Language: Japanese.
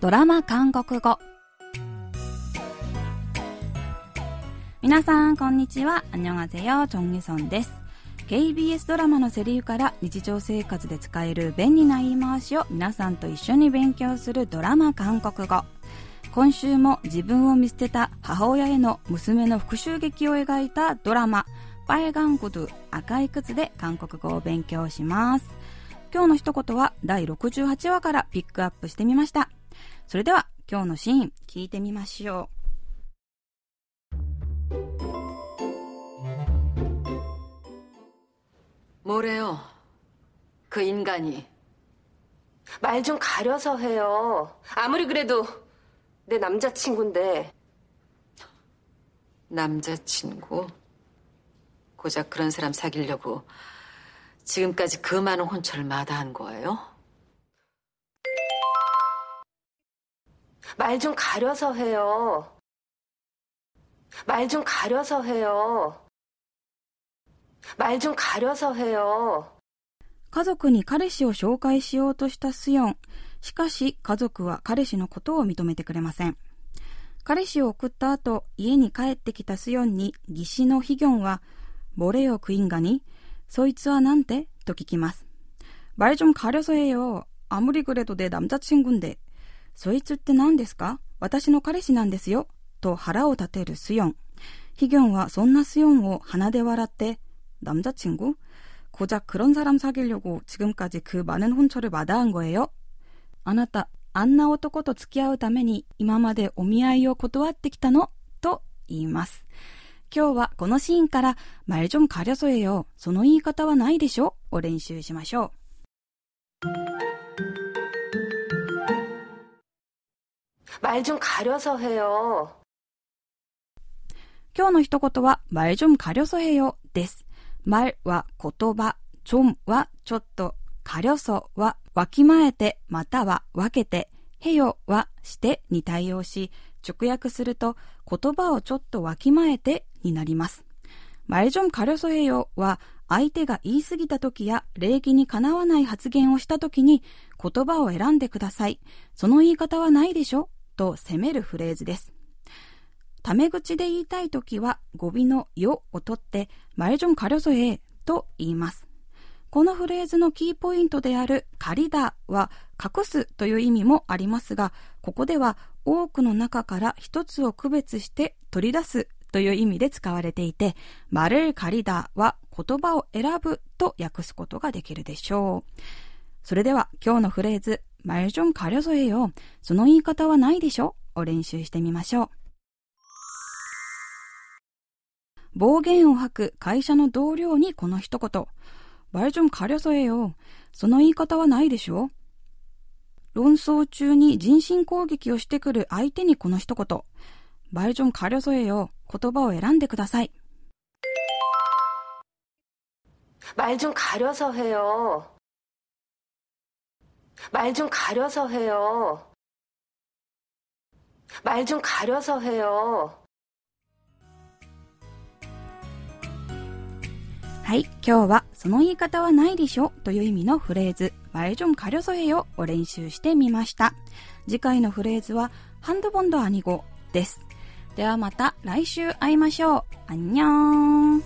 ドラマ韓国語。皆さんこんにちは。あ、にニョがアよチョンギソンです KBS ドラマのセリフから日常生活で使える便利な言い回しを皆さんと一緒に勉強するドラマ韓国語。今週も自分を見捨てた母親への娘の復讐劇を描いたドラマ「バイガンコド赤い靴」で韓国語を勉強します。今日の一言は第68話からピックアップしてみました。 それでは今日のシーン聞いてみましょう뭐래요그인간이말좀가려서해요아무리그래도내 남자친구인데. 남자친구? 고작 그런 사람 사귀려고 지금까지 그 많은 혼처를 마다한 거예요? 말 좀 가려서 해요. 말 좀 가려서 해요. 말 좀 가려서 해요. 家族に彼氏を紹介しようとしたスヨン。しかし家族は彼氏のことを認めてくれません。彼氏を送った後、家に帰ってきたスヨンに義士のヒギョンは、ボレよクインガに、そいつはなんてと聞きます。말좀가려서해 요。 아무리그래도내남자친구인 데。 そいつって何ですか私の彼氏なんですよ。と腹を立てるスヨン。ヒギョンはそんなスヨンを鼻で笑って、남자친구 고작 그런 사람 사귀려고 지금까지 그 많은 혼처를 마다한 거예요? あなた、あんな男と付き合うために今までお見合いを断ってきたのと言います。今日はこのシーンから말좀가려서해요その言い方はないでしょを練習しましょう。 말좀가려서해요今日の一言は말좀가려서해요です。말は言葉、좀はちょっと、かりょそはわきまえてまたは分けて、へよはしてに対応し、直訳すると言葉をちょっとわきまえてになります。말좀가려서해요は相手が言い過ぎた時や礼儀にかなわない発言をした時に言葉を選んでください。その言い方はないでしょ と責めるフレーズです。タメ口で言いたいときは語尾のよを取って、マエジョンカリョソエと言います。このフレーズのキーポイントであるカリだは隠すという意味もありますが、ここでは多くの中から一つを区別して取り出すという意味で使われていて、マルルカリだは言葉を選ぶと訳すことができるでしょう。それでは今日のフレーズ 말좀가려서해 요。 その言い方はないでしょを練習してみましょう。暴言を吐く会社の同僚にこの一言。말좀가려서해요その言い方はないでしょ論争中に人身攻撃をしてくる相手にこの一言。말좀가려서해요言葉を選んでください。말좀가려서해요 말좀가려서해요말좀가려서해요はい、今日はその言い方はないでしょという意味のフレーズ、말좀가려서해よを練習してみました。次回のフレーズは、ハンドボンドアニゴです。ではまた来週会いましょう。あんにゃーん。